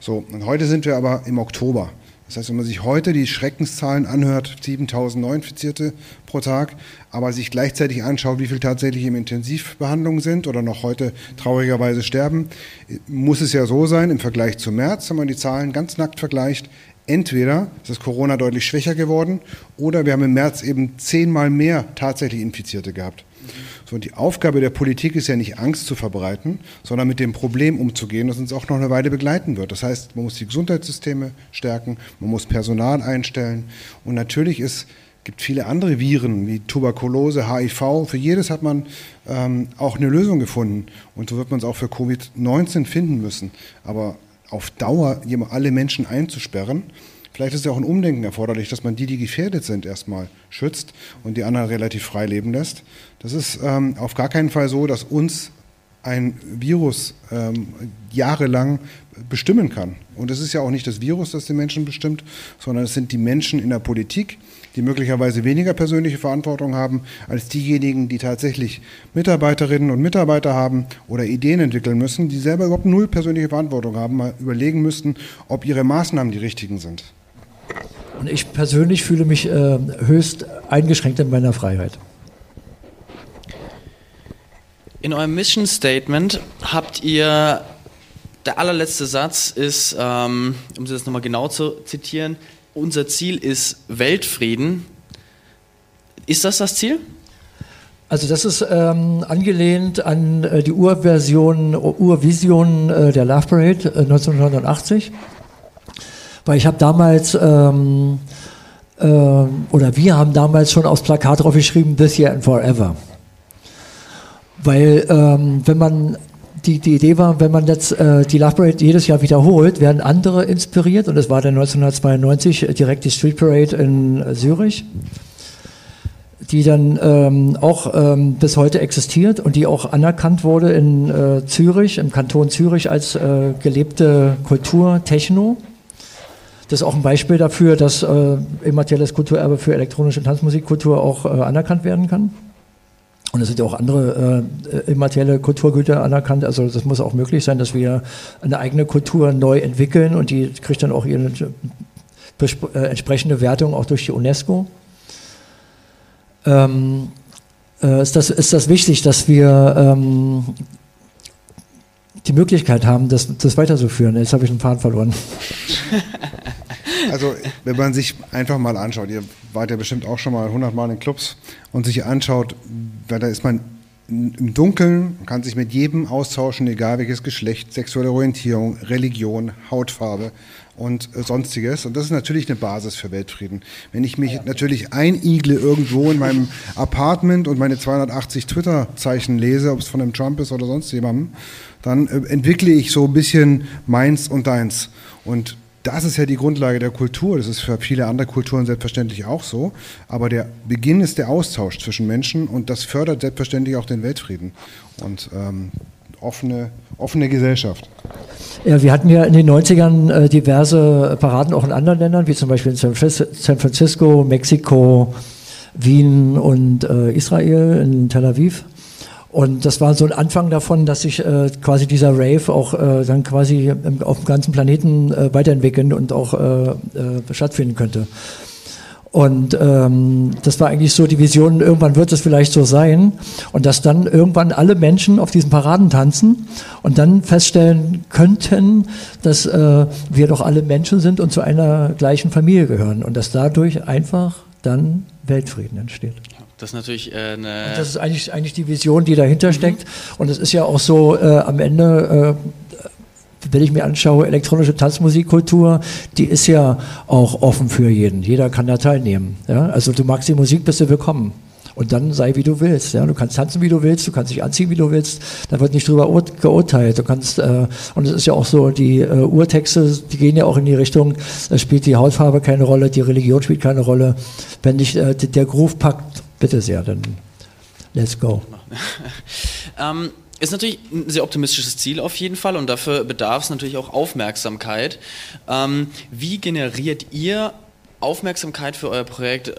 So, und heute sind wir aber im Oktober. Das heißt, wenn man sich heute die Schreckenszahlen anhört, 7000 Neuinfizierte pro Tag, aber sich gleichzeitig anschaut, wie viel tatsächlich in Intensivbehandlung sind oder noch heute traurigerweise sterben, muss es ja so sein, im Vergleich zum März, wenn man die Zahlen ganz nackt vergleicht, entweder ist das Corona deutlich schwächer geworden oder wir haben im März eben zehnmal mehr tatsächlich Infizierte gehabt. Und die Aufgabe der Politik ist ja nicht Angst zu verbreiten, sondern mit dem Problem umzugehen, das uns auch noch eine Weile begleiten wird. Das heißt, man muss die Gesundheitssysteme stärken, man muss Personal einstellen und natürlich ist gibt viele andere Viren wie Tuberkulose, HIV. Für jedes hat man ähm, auch eine Lösung gefunden. Und so wird man es auch für Covid-19 finden müssen. Aber auf Dauer alle Menschen einzusperren, Vielleicht ist ja auch ein Umdenken erforderlich, dass man die, die gefährdet sind, erstmal schützt und die anderen relativ frei leben lässt. Das ist ähm, auf gar keinen Fall so, dass uns ein Virus ähm, jahrelang bestimmen kann. Und es ist ja auch nicht das Virus, das den Menschen bestimmt, sondern es sind die Menschen in der Politik, die möglicherweise weniger persönliche Verantwortung haben als diejenigen, die tatsächlich Mitarbeiterinnen und Mitarbeiter haben oder Ideen entwickeln müssen, die selber überhaupt null persönliche Verantwortung haben, mal überlegen müssten, ob ihre Maßnahmen die richtigen sind. Und ich persönlich fühle mich äh, höchst eingeschränkt in meiner Freiheit. In eurem Mission Statement habt ihr, der allerletzte Satz ist, ähm, um das nochmal genau zu zitieren, unser Ziel ist Weltfrieden. Ist das das Ziel? Also das ist ähm, angelehnt an äh, die Urversion, Urvision äh, der Love Parade äh, 1989. Weil ich habe damals, ähm, äh, oder wir haben damals schon aufs Plakat drauf geschrieben, This Year and Forever. Weil ähm, wenn man die, die Idee war, wenn man jetzt äh, die Love Parade jedes Jahr wiederholt, werden andere inspiriert. Und es war dann 1992 direkt die Street Parade in äh, Zürich, die dann ähm, auch ähm, bis heute existiert und die auch anerkannt wurde in äh, Zürich, im Kanton Zürich als äh, gelebte Kultur Techno. Das ist auch ein Beispiel dafür, dass äh, immaterielles Kulturerbe für elektronische Tanzmusikkultur auch äh, anerkannt werden kann. Und es sind ja auch andere äh, immaterielle Kulturgüter anerkannt. Also das muss auch möglich sein, dass wir eine eigene Kultur neu entwickeln und die kriegt dann auch ihre äh, entsprechende Wertung auch durch die UNESCO. Ähm, äh, ist, das, ist das wichtig, dass wir ähm, die Möglichkeit haben, das, das weiterzuführen. Jetzt habe ich den Faden verloren. Also, wenn man sich einfach mal anschaut, ihr wart ja bestimmt auch schon mal 100 Mal in Clubs und sich anschaut, weil da ist man im Dunkeln, kann sich mit jedem austauschen, egal welches Geschlecht, sexuelle Orientierung, Religion, Hautfarbe und äh, sonstiges. Und das ist natürlich eine Basis für Weltfrieden. Wenn ich mich natürlich einigle irgendwo in meinem Apartment und meine 280 Twitter-Zeichen lese, ob es von einem Trump ist oder sonst jemandem, dann äh, entwickle ich so ein bisschen meins und deins. Und das ist ja die Grundlage der Kultur. Das ist für viele andere Kulturen selbstverständlich auch so. Aber der Beginn ist der Austausch zwischen Menschen und das fördert selbstverständlich auch den Weltfrieden und ähm, offene, offene Gesellschaft. Ja, wir hatten ja in den 90ern äh, diverse Paraden auch in anderen Ländern, wie zum Beispiel in San Francisco, Mexiko, Wien und äh, Israel, in Tel Aviv. Und das war so ein Anfang davon, dass sich äh, quasi dieser Rave auch äh, dann quasi im, auf dem ganzen Planeten äh, weiterentwickeln und auch äh, äh, stattfinden könnte. Und ähm, das war eigentlich so die Vision, irgendwann wird es vielleicht so sein. Und dass dann irgendwann alle Menschen auf diesen Paraden tanzen und dann feststellen könnten, dass äh, wir doch alle Menschen sind und zu einer gleichen Familie gehören. Und dass dadurch einfach dann Weltfrieden entsteht. Das ist natürlich äh, eine. Und das ist eigentlich, eigentlich die Vision, die dahinter mhm. steckt. Und es ist ja auch so, äh, am Ende, äh, wenn ich mir anschaue, elektronische Tanzmusikkultur, die ist ja auch offen für jeden. Jeder kann da teilnehmen. Ja? Also du magst die Musik, bist du willkommen. Und dann sei wie du willst. Ja? Du kannst tanzen, wie du willst, du kannst dich anziehen, wie du willst. Da wird nicht drüber geurteilt. Du kannst, äh, und es ist ja auch so, die äh, Urtexte, die gehen ja auch in die Richtung, da spielt die Hautfarbe keine Rolle, die Religion spielt keine Rolle. Wenn dich äh, der Groove packt, Bitte sehr, dann let's go. ähm, ist natürlich ein sehr optimistisches Ziel auf jeden Fall und dafür bedarf es natürlich auch Aufmerksamkeit. Ähm, wie generiert ihr Aufmerksamkeit für euer Projekt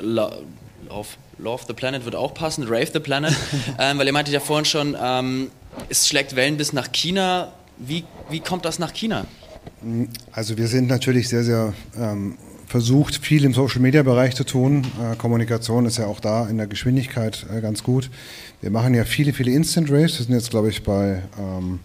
auf Love the Planet wird auch passen, Rave the Planet, ähm, weil ihr meintet ja vorhin schon, ähm, es schlägt Wellen bis nach China. Wie, wie kommt das nach China? Also wir sind natürlich sehr, sehr ähm, versucht, viel im Social-Media-Bereich zu tun. Äh, Kommunikation ist ja auch da in der Geschwindigkeit äh, ganz gut. Wir machen ja viele, viele Instant Raves. Wir sind jetzt, glaube ich, bei, ähm,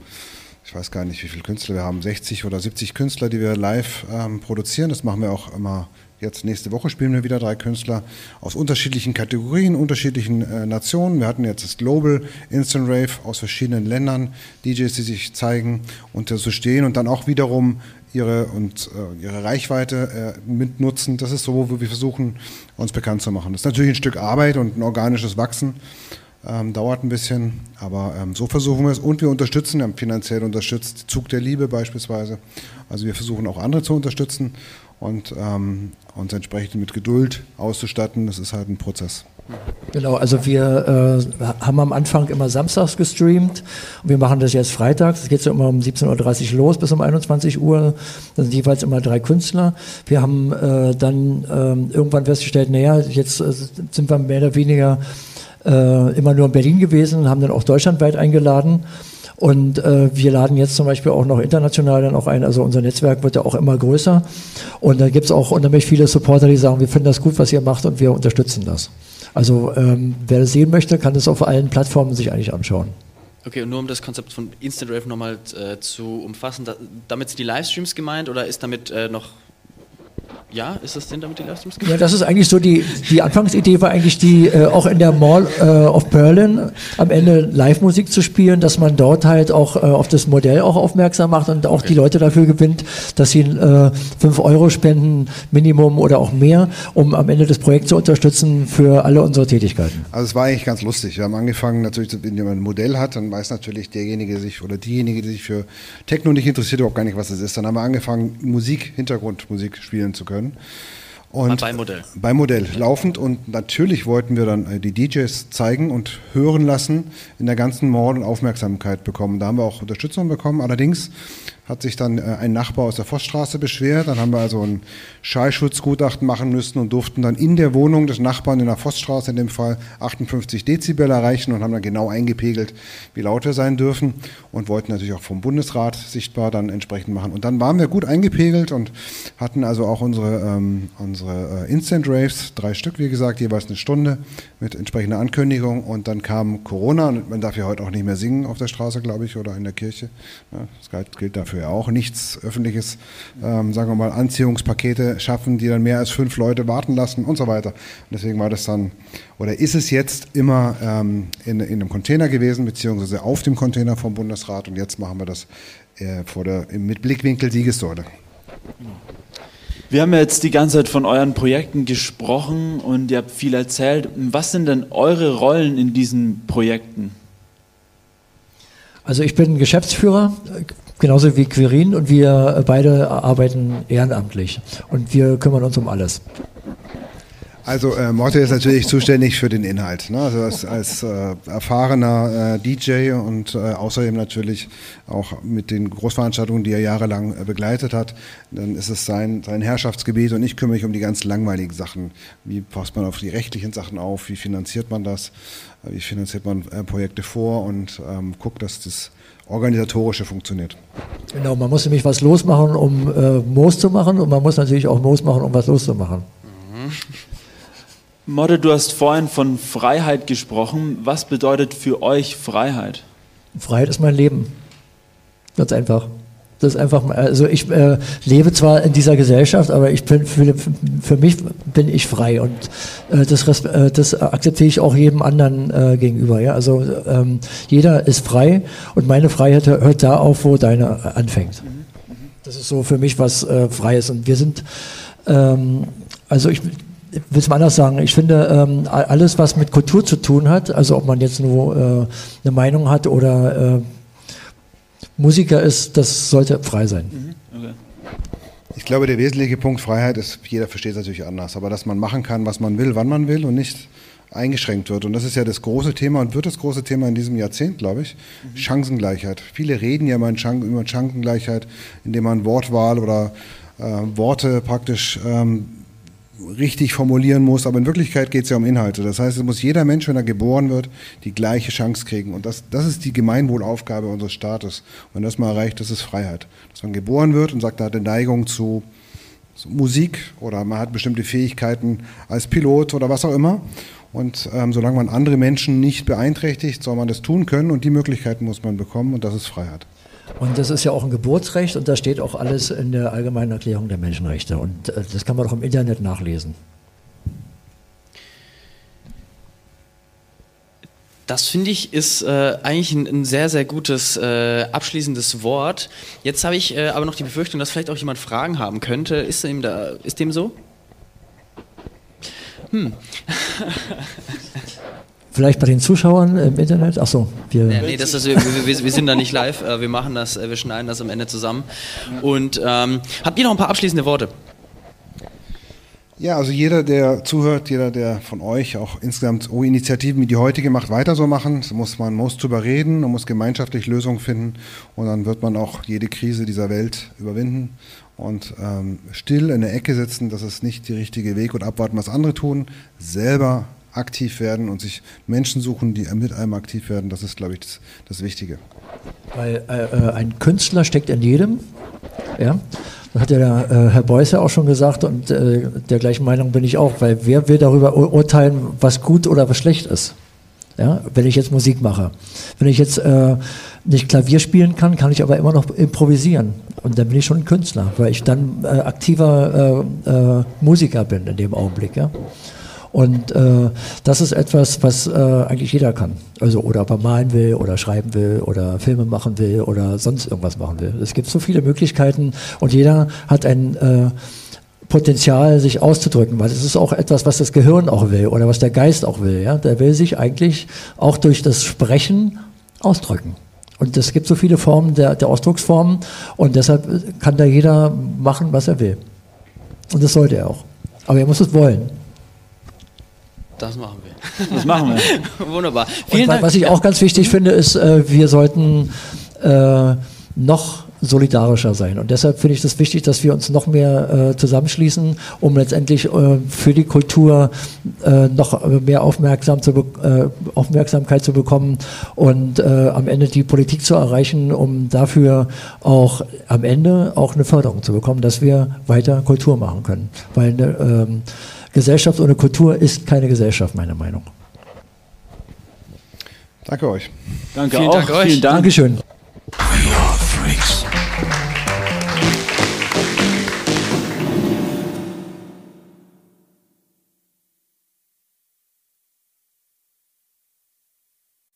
ich weiß gar nicht, wie viele Künstler wir haben, 60 oder 70 Künstler, die wir live ähm, produzieren. Das machen wir auch immer Jetzt nächste Woche spielen wir wieder drei Künstler aus unterschiedlichen Kategorien, unterschiedlichen äh, Nationen. Wir hatten jetzt das Global Instant Rave aus verschiedenen Ländern, DJs, die sich zeigen und so äh, stehen und dann auch wiederum ihre, und, äh, ihre Reichweite äh, mitnutzen. Das ist so, wo wir versuchen, uns bekannt zu machen. Das ist natürlich ein Stück Arbeit und ein organisches Wachsen. Ähm, dauert ein bisschen, aber ähm, so versuchen wir es. Und wir unterstützen, wir haben finanziell unterstützt, Zug der Liebe beispielsweise. Also wir versuchen auch andere zu unterstützen und ähm, uns entsprechend mit Geduld auszustatten. Das ist halt ein Prozess. Genau, also wir äh, haben am Anfang immer samstags gestreamt und wir machen das jetzt freitags. Es geht so immer um 17.30 Uhr los bis um 21 Uhr. Das sind jeweils immer drei Künstler. Wir haben äh, dann äh, irgendwann festgestellt, naja, jetzt äh, sind wir mehr oder weniger äh, immer nur in Berlin gewesen, haben dann auch deutschlandweit eingeladen. Und äh, wir laden jetzt zum Beispiel auch noch international dann auch ein. Also unser Netzwerk wird ja auch immer größer. Und da gibt es auch unheimlich viele Supporter, die sagen, wir finden das gut, was ihr macht und wir unterstützen das. Also ähm, wer das sehen möchte, kann das auf allen Plattformen sich eigentlich anschauen. Okay, und nur um das Konzept von Instant Rave nochmal äh, zu umfassen, da, damit sind die Livestreams gemeint oder ist damit äh, noch ja, ist das denn damit die Livestreams Ja, das ist eigentlich so die, die Anfangsidee war eigentlich die, äh, auch in der Mall äh, of Berlin am Ende Live-Musik zu spielen, dass man dort halt auch äh, auf das Modell auch aufmerksam macht und auch okay. die Leute dafür gewinnt, dass sie äh, 5 Euro spenden, Minimum oder auch mehr, um am Ende das Projekt zu unterstützen für alle unsere Tätigkeiten. Also es war eigentlich ganz lustig. Wir haben angefangen, natürlich, wenn jemand ein Modell hat, dann weiß natürlich derjenige sich oder diejenige, die sich für Techno nicht interessiert, überhaupt gar nicht, was es ist. Dann haben wir angefangen, Musik, Hintergrundmusik spielen zu können können. Und beim Modell. Beim Modell laufend. Und natürlich wollten wir dann äh, die DJs zeigen und hören lassen in der ganzen Mall und Aufmerksamkeit bekommen. Da haben wir auch Unterstützung bekommen. Allerdings hat sich dann äh, ein Nachbar aus der Vossstraße beschwert. Dann haben wir also ein Schallschutzgutachten machen müssen und durften dann in der Wohnung des Nachbarn in der Vossstraße in dem Fall 58 Dezibel erreichen und haben dann genau eingepegelt, wie laut wir sein dürfen und wollten natürlich auch vom Bundesrat sichtbar dann entsprechend machen. Und dann waren wir gut eingepegelt und hatten also auch unsere, ähm, unsere äh, Instant Raves, drei Stück wie gesagt, jeweils eine Stunde mit entsprechender Ankündigung und dann kam Corona und man darf ja heute auch nicht mehr singen auf der Straße, glaube ich, oder in der Kirche. Das gilt dafür ja auch. Nichts öffentliches, ähm, sagen wir mal, Anziehungspakete schaffen, die dann mehr als fünf Leute warten lassen und so weiter. Und deswegen war das dann, oder ist es jetzt immer ähm, in, in einem Container gewesen, beziehungsweise auf dem Container vom Bundesrat und jetzt machen wir das äh, vor der, mit Blickwinkel Siegessäule. Wir haben jetzt die ganze Zeit von euren Projekten gesprochen und ihr habt viel erzählt. Was sind denn eure Rollen in diesen Projekten? Also ich bin Geschäftsführer, genauso wie Quirin und wir beide arbeiten ehrenamtlich und wir kümmern uns um alles. Also äh, Morte ist natürlich zuständig für den Inhalt. Ne? Also als, als äh, erfahrener äh, DJ und äh, außerdem natürlich auch mit den Großveranstaltungen, die er jahrelang äh, begleitet hat, dann ist es sein, sein Herrschaftsgebiet und ich kümmere mich um die ganz langweiligen Sachen. Wie passt man auf die rechtlichen Sachen auf? Wie finanziert man das? Wie finanziert man äh, Projekte vor und ähm, guckt, dass das organisatorische funktioniert. Genau, man muss nämlich was losmachen, um Moos zu machen und man muss natürlich auch Moos machen, um was loszumachen. Mhm. Modde, du hast vorhin von Freiheit gesprochen. Was bedeutet für euch Freiheit? Freiheit ist mein Leben. Ganz einfach. Das ist einfach, also ich äh, lebe zwar in dieser Gesellschaft, aber ich bin für, für mich bin ich frei und äh, das, äh, das akzeptiere ich auch jedem anderen äh, gegenüber. Ja? Also ähm, jeder ist frei und meine Freiheit hört da auf, wo deine anfängt. Das ist so für mich was äh, Freies und wir sind, ähm, also ich ich will es mal anders sagen, ich finde, ähm, alles, was mit Kultur zu tun hat, also ob man jetzt nur äh, eine Meinung hat oder äh, Musiker ist, das sollte frei sein. Mhm. Okay. Ich glaube, der wesentliche Punkt Freiheit ist, jeder versteht es natürlich anders, aber dass man machen kann, was man will, wann man will und nicht eingeschränkt wird. Und das ist ja das große Thema und wird das große Thema in diesem Jahrzehnt, glaube ich. Mhm. Chancengleichheit. Viele reden ja immer über Chancengleichheit, indem man Wortwahl oder äh, Worte praktisch ähm, richtig formulieren muss, aber in Wirklichkeit geht es ja um Inhalte. Das heißt, es muss jeder Mensch, wenn er geboren wird, die gleiche Chance kriegen. Und das, das ist die Gemeinwohlaufgabe unseres Staates. Und wenn das mal erreicht, das ist Freiheit. Dass man geboren wird und sagt, er hat eine Neigung zu, zu Musik oder man hat bestimmte Fähigkeiten als Pilot oder was auch immer. Und ähm, solange man andere Menschen nicht beeinträchtigt, soll man das tun können und die Möglichkeiten muss man bekommen und das ist Freiheit. Und das ist ja auch ein Geburtsrecht und da steht auch alles in der Allgemeinen Erklärung der Menschenrechte. Und äh, das kann man doch im Internet nachlesen. Das finde ich ist äh, eigentlich ein, ein, sehr, sehr gutes äh, abschließendes Wort. Jetzt habe ich äh, aber noch die Befürchtung, dass vielleicht auch jemand Fragen haben könnte. Ist dem, da, ist dem so? Hm. Vielleicht bei den Zuschauern im Internet? Achso, wir. Ja, nee, das ist, wir, wir, wir, sind da nicht live. Äh, wir machen das, äh, wir schneiden das am Ende zusammen. Und ähm, habt ihr noch ein paar abschließende Worte? Ja, also jeder, der zuhört, jeder, der von euch auch insgesamt oh, Initiativen wie die heutige macht, weiter so machen. Da muss man muss drüber reden, man muss gemeinschaftlich Lösungen finden und dann wird man auch jede Krise dieser Welt überwinden. Und ähm, still in der Ecke sitzen, das ist nicht der richtige Weg und abwarten, was andere tun. Selber aktiv werden und sich Menschen suchen, die mit einem aktiv werden, das ist, glaube ich, das, das Wichtige. Weil äh, ein Künstler steckt in jedem. Ja? Das hat ja der, äh, Herr Beuys ja auch schon gesagt und äh, der gleichen Meinung bin ich auch, weil wer will darüber urteilen, was gut oder was schlecht ist? Ja, wenn ich jetzt Musik mache. Wenn ich jetzt äh, nicht Klavier spielen kann, kann ich aber immer noch improvisieren. Und dann bin ich schon ein Künstler, weil ich dann äh, aktiver äh, äh, Musiker bin in dem Augenblick. Ja? Und äh, das ist etwas, was äh, eigentlich jeder kann. Also oder ob er malen will oder schreiben will oder Filme machen will oder sonst irgendwas machen will. Es gibt so viele Möglichkeiten und jeder hat ein äh, Potenzial, sich auszudrücken, weil es ist auch etwas, was das Gehirn auch will oder was der Geist auch will. Ja? Der will sich eigentlich auch durch das Sprechen ausdrücken. Und es gibt so viele Formen der, der Ausdrucksformen und deshalb kann da jeder machen, was er will. Und das sollte er auch. Aber er muss es wollen. Das machen wir. Das machen wir. Wunderbar. Vielen Dank. Was ich auch ganz wichtig finde, ist, äh, wir sollten äh, noch solidarischer sein. Und deshalb finde ich es das wichtig, dass wir uns noch mehr äh, zusammenschließen, um letztendlich äh, für die Kultur äh, noch mehr Aufmerksam zu äh, Aufmerksamkeit zu bekommen und äh, am Ende die Politik zu erreichen, um dafür auch am Ende auch eine Förderung zu bekommen, dass wir weiter Kultur machen können. Weil ähm, Gesellschaft ohne Kultur ist keine Gesellschaft, meiner Meinung. Danke euch. Danke Vielen auch. Dank euch. Vielen Dank. Dankeschön.